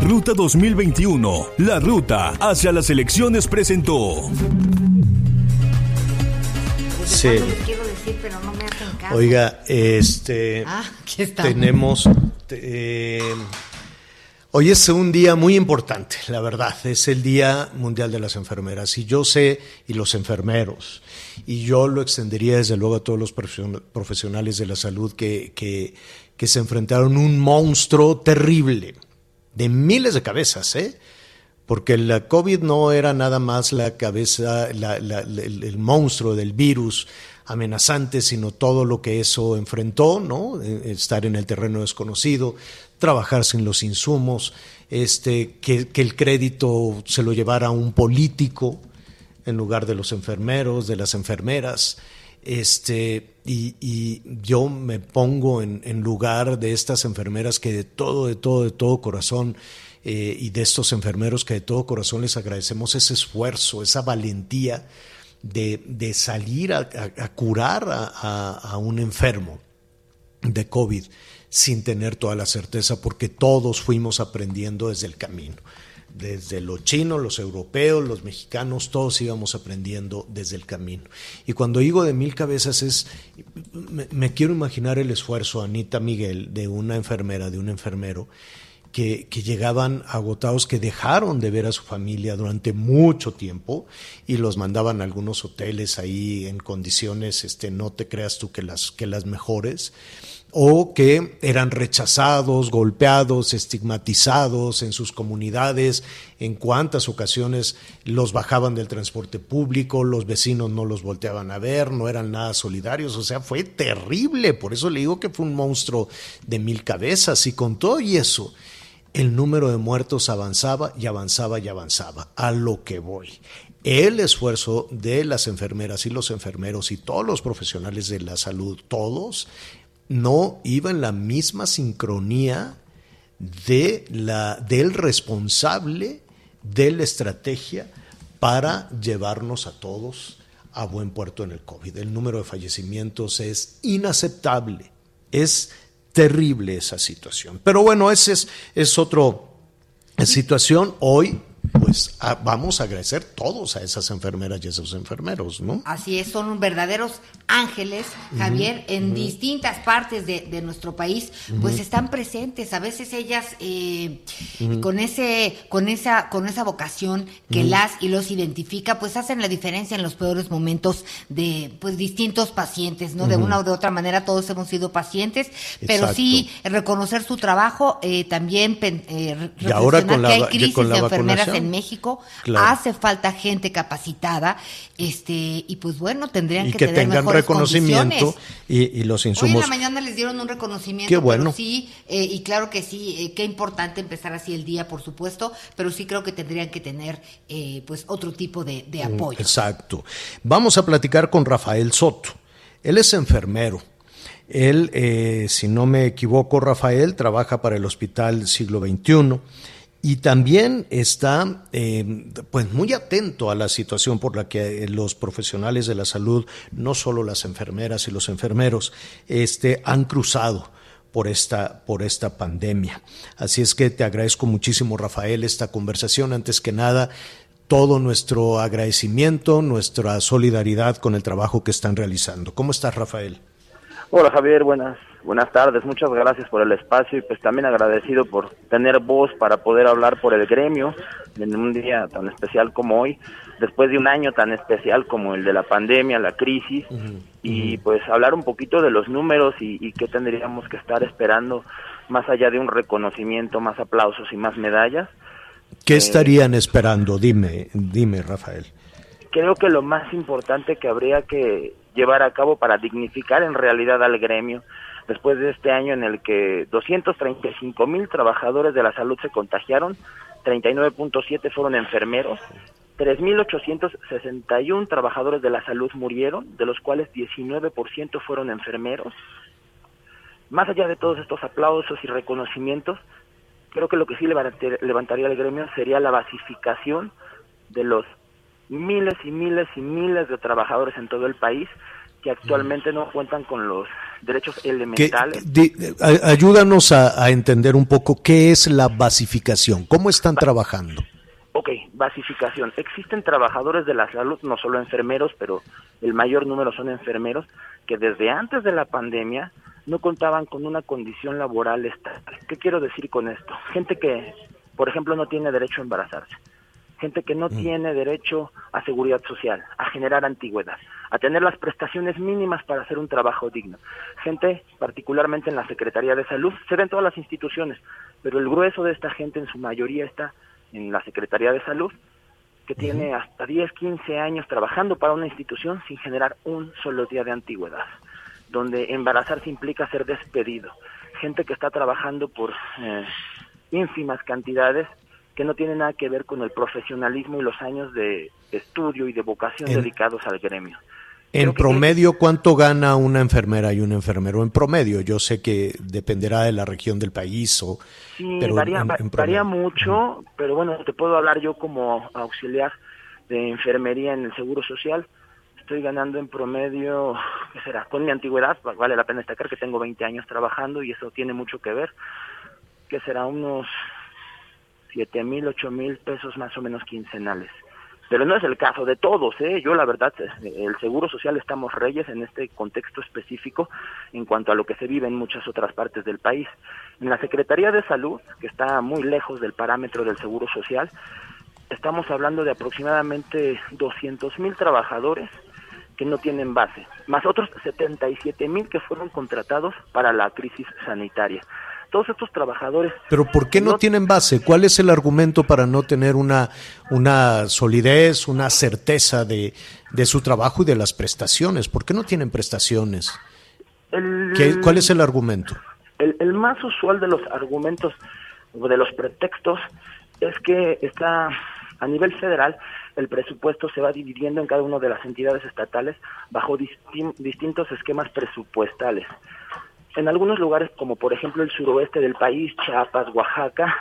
Ruta 2021, la ruta hacia las elecciones presentó. Sí. Oiga, este ah, tenemos eh, Hoy es un día muy importante, la verdad, es el Día Mundial de las Enfermeras y yo sé, y los enfermeros, y yo lo extendería desde luego a todos los profesionales de la salud que, que, se enfrentaron a un monstruo terrible, de miles de cabezas, ¿eh? porque la COVID no era nada más la cabeza, el, monstruo del virus amenazante, sino todo lo que eso enfrentó, ¿no? Eh, estar en el terreno desconocido, trabajar sin los insumos, este, que, el crédito se lo llevara un político, en lugar de los enfermeros, de las enfermeras. Este, y, yo me pongo en, lugar de estas enfermeras que de todo, de todo, de todo corazón, eh, y de estos enfermeros que de todo corazón les agradecemos ese esfuerzo, esa valentía de, salir a, curar a, un enfermo de COVID sin tener toda la certeza, porque todos fuimos aprendiendo desde el camino. Desde los chinos, los europeos, los mexicanos, todos íbamos aprendiendo desde el camino. Y cuando digo de mil cabezas es, me quiero imaginar el esfuerzo, Anita Miguel, de una enfermera, de un enfermero, que, llegaban agotados, que dejaron de ver a su familia durante mucho tiempo y los mandaban a algunos hoteles ahí en condiciones, este, no te creas tú que las, que las mejores, o que eran rechazados, golpeados, estigmatizados en sus comunidades, en cuántas ocasiones los bajaban del transporte público, los vecinos no los volteaban a ver, no eran nada solidarios, o sea, fue terrible, por eso le digo que fue un monstruo de mil cabezas y con todo y eso, el número de muertos avanzaba y avanzaba y avanzaba. A lo que voy. El esfuerzo de las enfermeras y los enfermeros y todos los profesionales de la salud, todos, no iba en la misma sincronía de la, del responsable de la estrategia para llevarnos a todos a buen puerto en el COVID. El número de fallecimientos es inaceptable, es terrible esa situación. Pero bueno, ese es, es otro situación. Hoy pues vamos a agradecer todos a esas enfermeras y esos enfermeros, ¿no? Así es, son verdaderos ángeles, Javier, en distintas partes de, nuestro país, pues están presentes. A veces ellas eh, con ese, con esa, con esa vocación que las y los identifica, pues hacen la diferencia en los peores momentos de pues distintos pacientes, ¿no? De una o de otra manera todos hemos sido pacientes, pero sí reconocer su trabajo, eh, también eh, y ahora con que la, hay crisis con la de enfermeras en México, hace falta gente capacitada, este, y pues bueno, tendrían y que, que tener tengan reconocimiento y, los insumos. Hoy en la mañana les dieron un reconocimiento, Qué bueno. sí, eh, y claro que sí, eh, qué importante empezar así el día, por supuesto, pero sí creo que tendrían que tener eh, pues otro tipo de, de Mm, apoyo. Exacto. Vamos a platicar con Rafael Soto. Él es enfermero. Él, si no me equivoco, Rafael trabaja para el Hospital Siglo XXI y también está eh, pues muy atento a la situación por la que los profesionales de la salud, no solo las enfermeras y los enfermeros, este, han cruzado por esta, por esta pandemia. Así es que te agradezco muchísimo, Rafael, esta conversación. Antes que nada, todo nuestro agradecimiento, nuestra solidaridad con el trabajo que están realizando. ¿Cómo estás, Rafael? Hola, Javier, buenas Buenas tardes, muchas gracias por el espacio y pues también agradecido por tener voz para poder hablar por el gremio en un día tan especial como hoy, después de un año tan especial como el de la pandemia, la crisis, y pues hablar un poquito de los números y, y qué tendríamos que estar esperando más allá de un reconocimiento, más aplausos y más medallas. ¿Qué estarían esperando? Dime, dime, Rafael. Creo que lo más importante que habría que llevar a cabo para dignificar en realidad al gremio después de este año en el que 235 mil trabajadores de la salud se contagiaron, 39.7 fueron enfermeros, 3.861 trabajadores de la salud murieron, de los cuales 19% fueron enfermeros. Más allá de todos estos aplausos y reconocimientos, creo que lo que sí levantaría el gremio sería la basificación de los miles y miles y miles de trabajadores en todo el país que actualmente no cuentan con los derechos elementales. ayúdanos a, entender un poco qué es la basificación, cómo están trabajando. Ok, basificación. Existen trabajadores de la salud, no solo enfermeros, pero el mayor número son enfermeros, que desde antes de la pandemia no contaban con una condición laboral estable. ¿Qué quiero decir con esto? Gente que, por ejemplo, no tiene derecho a embarazarse gente que no mm. tiene derecho a seguridad social, a generar antigüedad, a tener las prestaciones mínimas para hacer un trabajo digno. Gente, particularmente en la Secretaría de Salud, se ve en todas las instituciones, pero el grueso de esta gente en su mayoría está en la Secretaría de Salud, que tiene hasta 10, 15 años trabajando para una institución sin generar un solo día de antigüedad, donde embarazarse implica ser despedido. Gente que está trabajando por eh, ínfimas cantidades que no tiene nada que ver con el profesionalismo y los años de estudio y de vocación En- dedicados al gremio. En promedio, ¿cuánto gana una enfermera y un enfermero? En promedio, yo sé que dependerá de la región del país o... Sí, pero varía, en- va- en varía promedio. mucho, pero bueno, te puedo hablar yo como auxiliar de enfermería en el Seguro Social. Estoy ganando en promedio, ¿qué será? Con mi antigüedad, va- vale la pena destacar que tengo 20 años trabajando y eso tiene mucho que ver, que será unos 7 mil, 8 mil pesos más o menos quincenales. Pero no es el caso de todos, ¿eh? Yo la verdad, eh, el Seguro Social estamos reyes en este contexto específico en cuanto a lo que se vive en muchas otras partes del país. En la Secretaría de Salud, que está muy lejos del parámetro del Seguro Social, estamos hablando de aproximadamente 200 mil trabajadores que no tienen base, más otros 77 mil que fueron contratados para la crisis sanitaria. Todos estos trabajadores Pero ¿por qué no tienen base? ¿Cuál es el argumento para no tener una, una solidez, una certeza de, de su trabajo y de las prestaciones? ¿Por qué no tienen prestaciones? El- ¿Qué- ¿Cuál es el argumento? El, el más usual de los argumentos o de los pretextos es que está a nivel federal el presupuesto se va dividiendo en cada una de las entidades estatales bajo distin- distintos esquemas presupuestales. En algunos lugares, como por ejemplo el suroeste del país, Chiapas, Oaxaca,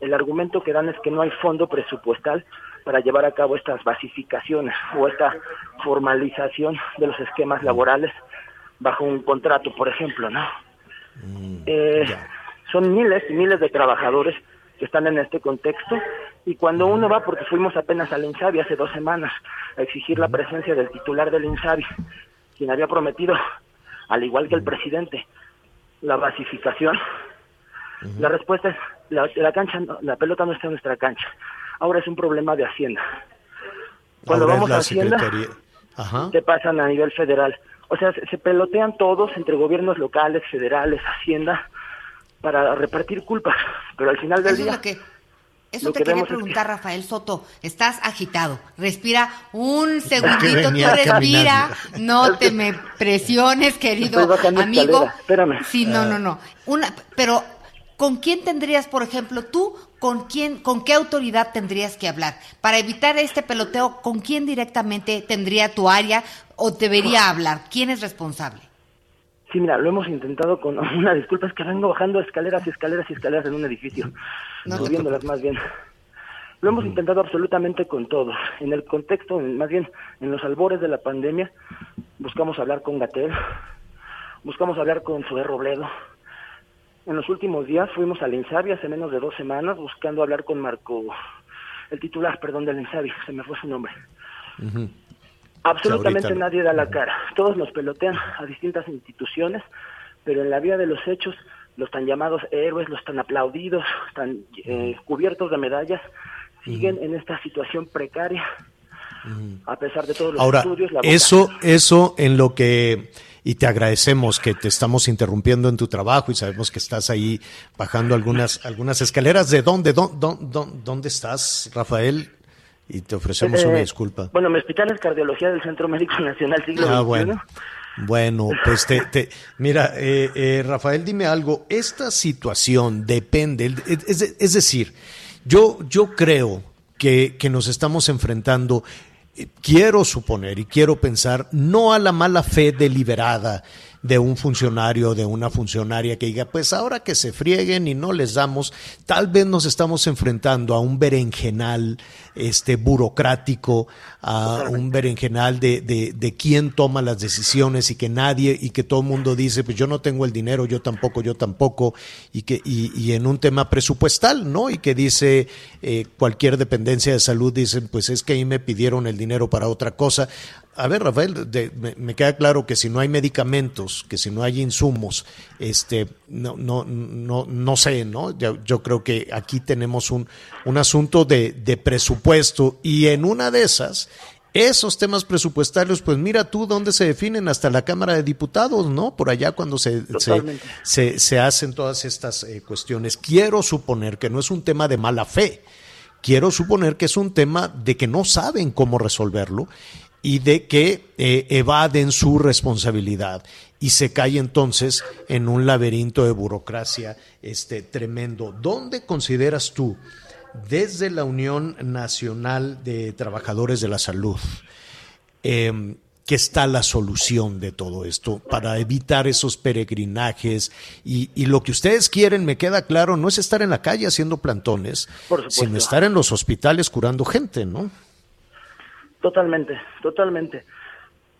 el argumento que dan es que no hay fondo presupuestal para llevar a cabo estas basificaciones o esta formalización de los esquemas laborales bajo un contrato, por ejemplo, ¿no? Eh, son miles y miles de trabajadores que están en este contexto y cuando uno va, porque fuimos apenas al INSABI hace dos semanas a exigir la presencia del titular del INSABI, quien había prometido, al igual que el presidente, la basificación, la respuesta es, la, la cancha, la pelota no está en nuestra cancha, ahora es un problema de Hacienda. Cuando Ahora vamos a Hacienda. Ajá. te pasan a nivel federal. O sea, se, se pelotean todos entre gobiernos locales, federales, Hacienda, para repartir culpas. Pero al final del Eso es día, lo que, eso lo te que quería es preguntar, Rafael Soto. Estás agitado. Respira un segundito, tú respira. caminando. No te me presiones, querido amigo. espérame. Sí, no, Ah. no, no. Una, pero, ¿con quién tendrías, por ejemplo, tú, con quién, con qué autoridad tendrías que hablar? Para evitar este peloteo, ¿con quién directamente tendría tu área o debería hablar? ¿Quién es responsable? Sí, mira, lo hemos intentado con [LAUGHS] una disculpa, es que vengo bajando escaleras y escaleras y escaleras en un edificio, No subiéndolas más bien. Lo hemos intentado absolutamente con todo. En el contexto, más bien en los albores de la pandemia, buscamos hablar con Gatel, buscamos hablar con Zoé Robledo. En los últimos días fuimos al Insabi hace menos de dos semanas buscando hablar con Marco, el titular, perdón, del Insabi, se me fue su nombre. Ujú. Absolutamente nadie da la cara. Todos nos pelotean a distintas instituciones, pero en la vía de los hechos, los tan llamados héroes, los tan aplaudidos, tan eh, cubiertos de medallas, siguen en esta situación precaria, a pesar de todos los Ahora, estudios. La eso, eso en lo que, y te agradecemos que te estamos interrumpiendo en tu trabajo y sabemos que estás ahí bajando algunas, algunas escaleras. ¿De dónde, dónde, dónde, dónde estás, Rafael? Y te ofrecemos Eh, una disculpa. Bueno, mi hospital es cardiología del Centro Médico Nacional Siglo Ah, XXI. bueno. Bueno, pues te, te- mira, eh, eh, Rafael, dime algo. Esta situación depende, es, es decir, yo, yo creo que, que nos estamos enfrentando, eh, quiero suponer y quiero pensar, no a la mala fe deliberada de un funcionario, de una funcionaria que diga, pues ahora que se frieguen y no les damos, tal vez nos estamos enfrentando a un berenjenal este burocrático, a un berenjenal de, de, de quién toma las decisiones y que nadie y que todo el mundo dice, pues yo no tengo el dinero, yo tampoco, yo tampoco, y que y, y en un tema presupuestal, ¿no? Y que dice eh, cualquier dependencia de salud, dicen, pues es que ahí me pidieron el dinero para otra cosa. A ver, Rafael, de- me, me queda claro que si no hay medicamentos, que si no hay insumos, este, no, no, no, no sé, ¿no? Yo, yo creo que aquí tenemos un, un asunto de, de presupuesto y en una de esas, esos temas presupuestarios, pues mira tú dónde se definen hasta la Cámara de Diputados, ¿no? Por allá cuando se, se, se, se hacen todas estas eh, cuestiones. Quiero suponer que no es un tema de mala fe, quiero suponer que es un tema de que no saben cómo resolverlo y de que eh, evaden su responsabilidad y se cae entonces en un laberinto de burocracia este tremendo. ¿Dónde consideras tú desde la Unión Nacional de Trabajadores de la Salud, eh, que está la solución de todo esto para evitar esos peregrinajes y, y, lo que ustedes quieren, me queda claro, no es estar en la calle haciendo plantones, sino estar en los hospitales curando gente, ¿no? Totalmente, totalmente.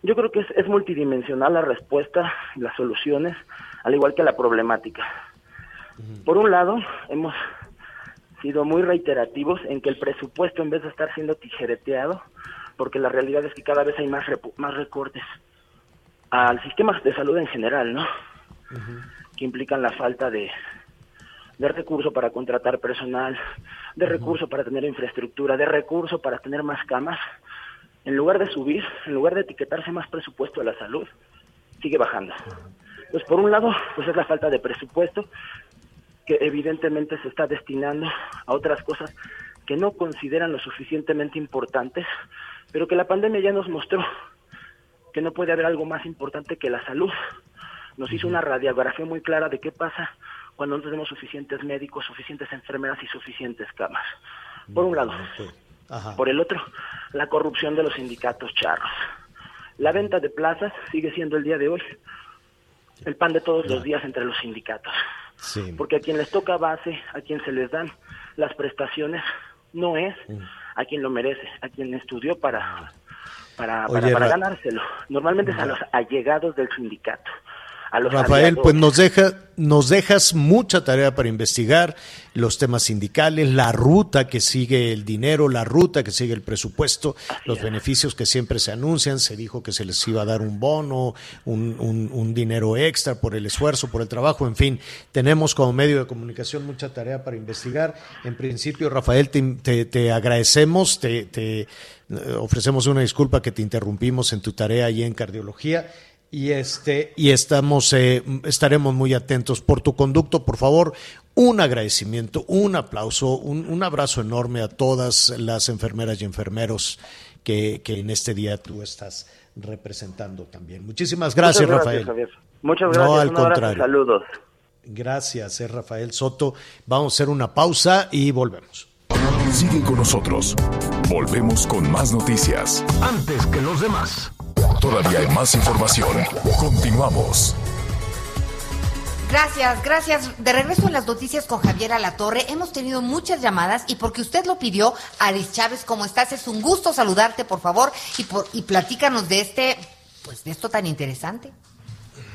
Yo creo que es, es multidimensional la respuesta las soluciones, al igual que la problemática. Por un lado, hemos sido muy reiterativos en que el presupuesto, en vez de estar siendo tijereteado, porque la realidad es que cada vez hay más, más recortes al sistema de salud en general, ¿no? Que implican la falta de, de recursos para contratar personal, de recursos para tener infraestructura, de recursos para tener más camas. En lugar de subir, en lugar de etiquetarse más presupuesto a la salud, sigue bajando. Pues por un lado, pues es la falta de presupuesto que evidentemente se está destinando a otras cosas que no consideran lo suficientemente importantes pero que la pandemia ya nos mostró que no puede haber algo más importante que la salud. Nos hizo una radiografía muy clara de qué pasa cuando no tenemos suficientes médicos, suficientes enfermeras y suficientes camas. Por un lado. Por el otro, la corrupción de los sindicatos charros. La venta de plazas sigue siendo el día de hoy el pan de todos los días entre los sindicatos. Porque a quien les toca base, a quien se les dan las prestaciones, no es a quien lo merece, a quien estudió para, para, para, ganárselo. Normalmente es a los allegados del sindicato. Rafael, pues nos deja, nos dejas mucha tarea para investigar los temas sindicales, la ruta que sigue el dinero, la ruta que sigue el presupuesto, los beneficios que siempre se anuncian. Se dijo que se les iba a dar un bono, un, un, dinero extra por el esfuerzo, por el trabajo. En fin, tenemos como medio de comunicación mucha tarea para investigar. En principio, Rafael, te, te, agradecemos, te, te eh, ofrecemos una disculpa que te interrumpimos en tu tarea ahí en cardiología y este y estamos eh, estaremos muy atentos por tu conducto. Por favor un agradecimiento un aplauso un, abrazo enorme a todas las enfermeras y enfermeros que, en este día tú estás representando también. Muchísimas gracias, Rafael. Muchas gracias. no al contrario. saludos. Gracias es Rafael Soto. Vamos a hacer una pausa y volvemos. Sigue con nosotros. Volvemos con más noticias. Antes que los demás Todavía hay más información. Continuamos. Gracias, gracias. De regreso en las noticias con Javier Alatorre. Hemos tenido muchas llamadas y porque usted lo pidió, Aris Chávez, ¿cómo estás? Es un gusto saludarte, por favor, y, por, y platícanos de este, pues de esto tan interesante.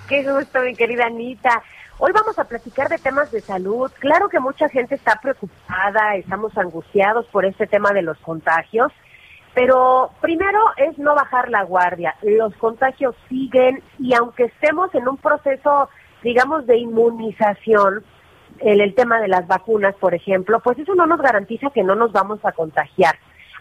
Qué gusto, mi querida Anita. Hoy vamos a platicar de temas de salud. Claro que mucha gente está preocupada, estamos angustiados por este tema de los contagios. Pero primero es no bajar la guardia. Los contagios siguen y aunque estemos en un proceso, digamos, de inmunización, en el tema de las vacunas, por ejemplo, pues eso no nos garantiza que no nos vamos a contagiar.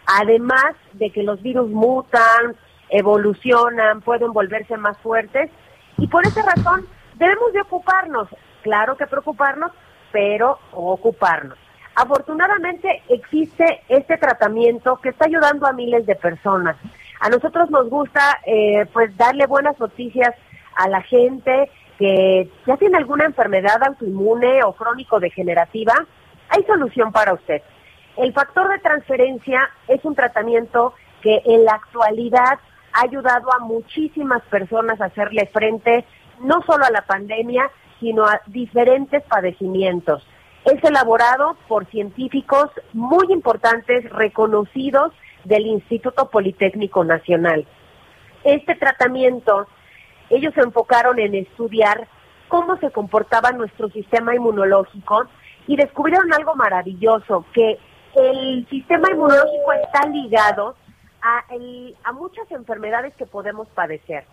Además de que los virus mutan, evolucionan, pueden volverse más fuertes y por esa razón debemos de ocuparnos. Claro que preocuparnos, pero ocuparnos. Afortunadamente existe este tratamiento que está ayudando a miles de personas. A nosotros nos gusta eh, pues darle buenas noticias a la gente que ya tiene alguna enfermedad autoinmune o crónico-degenerativa. Hay solución para usted. El factor de transferencia es un tratamiento que en la actualidad ha ayudado a muchísimas personas a hacerle frente no solo a la pandemia, sino a diferentes padecimientos. Es elaborado por científicos muy importantes, reconocidos del Instituto Politécnico Nacional. Este tratamiento, ellos se enfocaron en estudiar cómo se comportaba nuestro sistema inmunológico y descubrieron algo maravilloso, que el sistema inmunológico está ligado a, a muchas enfermedades que podemos padecer.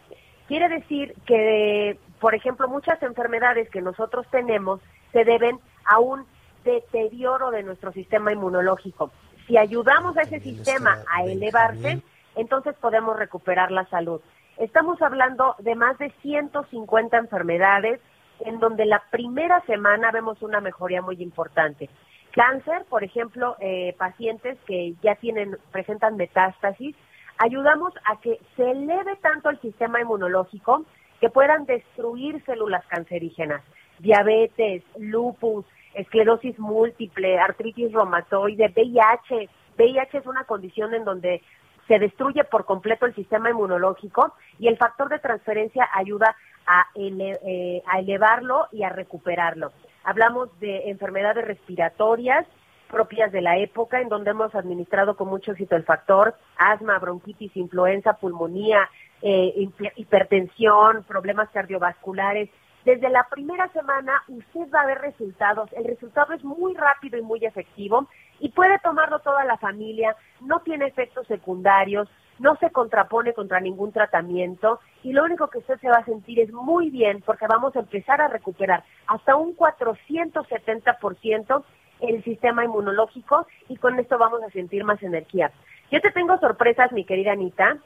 Quiere decir que, por ejemplo, muchas enfermedades que nosotros tenemos se deben a un deterioro de nuestro sistema inmunológico. Si ayudamos a ese sistema a elevarse, entonces podemos recuperar la salud. Estamos hablando de más de 150 enfermedades en donde la primera semana vemos una mejoría muy importante. Cáncer, por ejemplo, eh, pacientes que ya tienen, presentan metástasis, ayudamos a que se eleve tanto el sistema inmunológico que puedan destruir células cancerígenas diabetes, lupus, esclerosis múltiple, artritis reumatoide, VIH. VIH es una condición en donde se destruye por completo el sistema inmunológico y el factor de transferencia ayuda a, eh, a elevarlo y a recuperarlo. Hablamos de enfermedades respiratorias propias de la época, en donde hemos administrado con mucho éxito el factor asma, bronquitis, influenza, pulmonía, eh, hipertensión, problemas cardiovasculares. Desde la primera semana usted va a ver resultados. El resultado es muy rápido y muy efectivo y puede tomarlo toda la familia, no tiene efectos secundarios, no se contrapone contra ningún tratamiento y lo único que usted se va a sentir es muy bien porque vamos a empezar a recuperar hasta un 470% el sistema inmunológico y con esto vamos a sentir más energía. Yo te tengo sorpresas, mi querida Anita,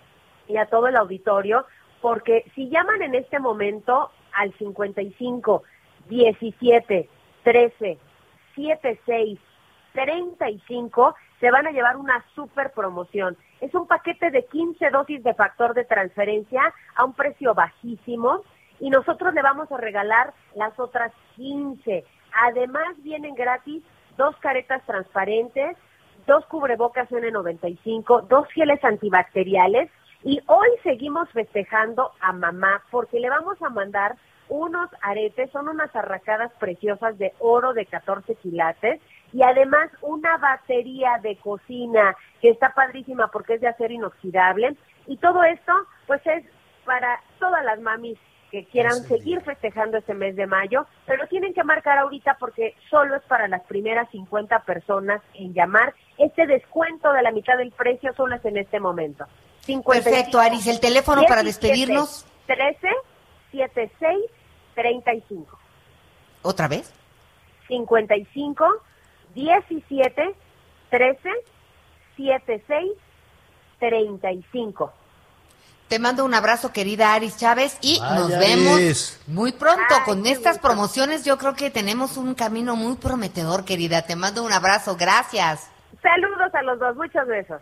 y a todo el auditorio, porque si llaman en este momento al 55 17 13 76 35 se van a llevar una super promoción. Es un paquete de 15 dosis de factor de transferencia a un precio bajísimo y nosotros le vamos a regalar las otras 15. Además vienen gratis dos caretas transparentes, dos cubrebocas N95, dos geles antibacteriales y hoy seguimos festejando a mamá porque le vamos a mandar unos aretes, son unas arracadas preciosas de oro de 14 quilates y además una batería de cocina que está padrísima porque es de acero inoxidable y todo esto pues es para todas las mamis que quieran seguir festejando este mes de mayo, pero tienen que marcar ahorita porque solo es para las primeras 50 personas en llamar. Este descuento de la mitad del precio solo es en este momento. Perfecto, Aris, el teléfono para despedirnos. 13 76 35. ¿Otra vez? 55 17 13 76 35. Te mando un abrazo, querida Aris Chávez, y nos vemos muy pronto con estas promociones. Yo creo que tenemos un camino muy prometedor, querida. Te mando un abrazo, gracias. Saludos a los dos, muchos besos.